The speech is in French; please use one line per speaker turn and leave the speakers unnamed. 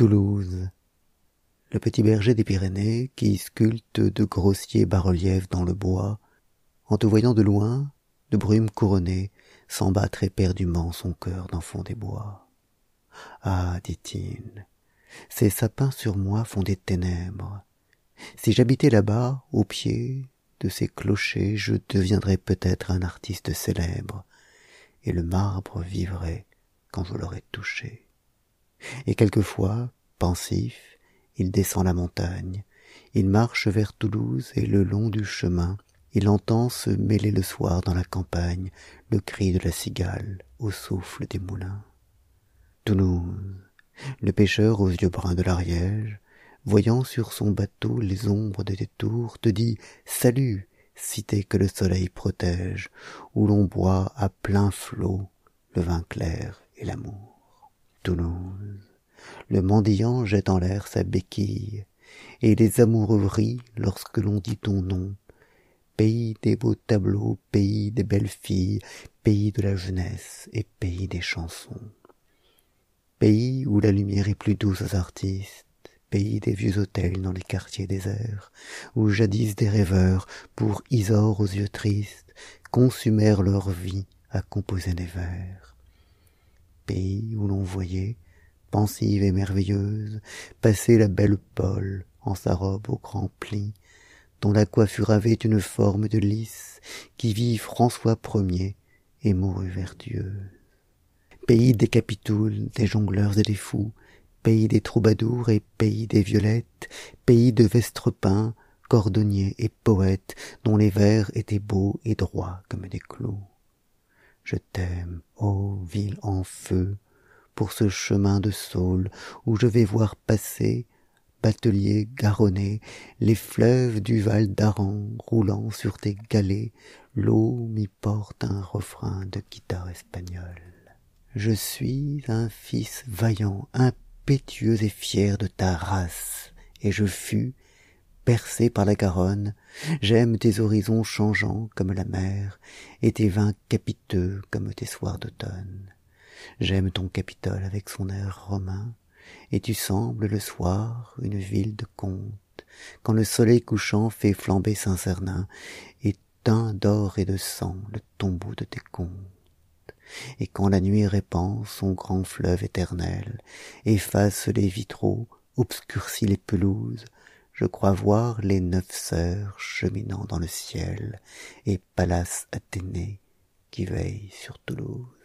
toulouse. Le petit berger des pyrénées qui sculpte de grossiers bas-reliefs dans le bois en te voyant de loin de brume couronné sent battre éperdument son cœur d'enfant des bois. Ah dit-il ces sapins sur moi font des ténèbres. Si j'habitais là-bas au pied de ces clochers je deviendrais peut-être un artiste célèbre et le marbre vivrait quand je l'aurais touché et quelquefois pensif il descend la montagne. Il marche vers toulouse et le long du chemin il entend se mêler le soir dans la campagne le cri de la cigale au souffle des moulins. Toulouse. Le pêcheur aux yeux bruns de l'ariège voyant sur son bateau les ombres de tes tours te dit salut cité que le soleil protège où l'on boit à plein flot le vin clair et l'amour toulouse. Le mendiant jette en l'air sa béquille et les amoureux rient lorsque l'on dit ton nom. Pays des beaux tableaux pays des belles filles pays de la jeunesse et pays des chansons. Pays où la lumière est plus douce aux artistes pays des vieux hôtels dans les quartiers déserts où jadis des rêveurs pour isor aux yeux tristes consumèrent leur vie à composer des vers pays où l'on voyait pensive et merveilleuse passer la belle paule en sa robe aux grands plis dont la coiffure avait une forme de lys qui vit françois ier et mourut vertueuse. Pays des capitouls des jongleurs et des fous pays des troubadours et pays des violettes pays de vestrepins cordonniers et poètes dont les vers étaient beaux et droits comme des clous. Je t'aime ô ville en feu pour ce chemin de saule où je vais voir passer batelier garonnais les fleuves du val d'aran roulant sur tes galets. L'eau m'y porte un refrain de guitare espagnole. Je suis un fils vaillant impétueux et fier de ta race et je fus percé par la garonne j'aime tes horizons changeants comme la mer et tes vins capiteux comme tes soirs d'automne. J'aime ton capitole avec son air romain et tu sembles le soir une ville de conte quand le soleil couchant fait flamber saint-cernin et teint d'or et de sang le tombeau de tes contes. Et quand la nuit répand son grand fleuve éternel efface les vitraux obscurcit les pelouses je crois voir les neuf sœurs cheminant dans le ciel et pallas athénée qui veille sur toulouse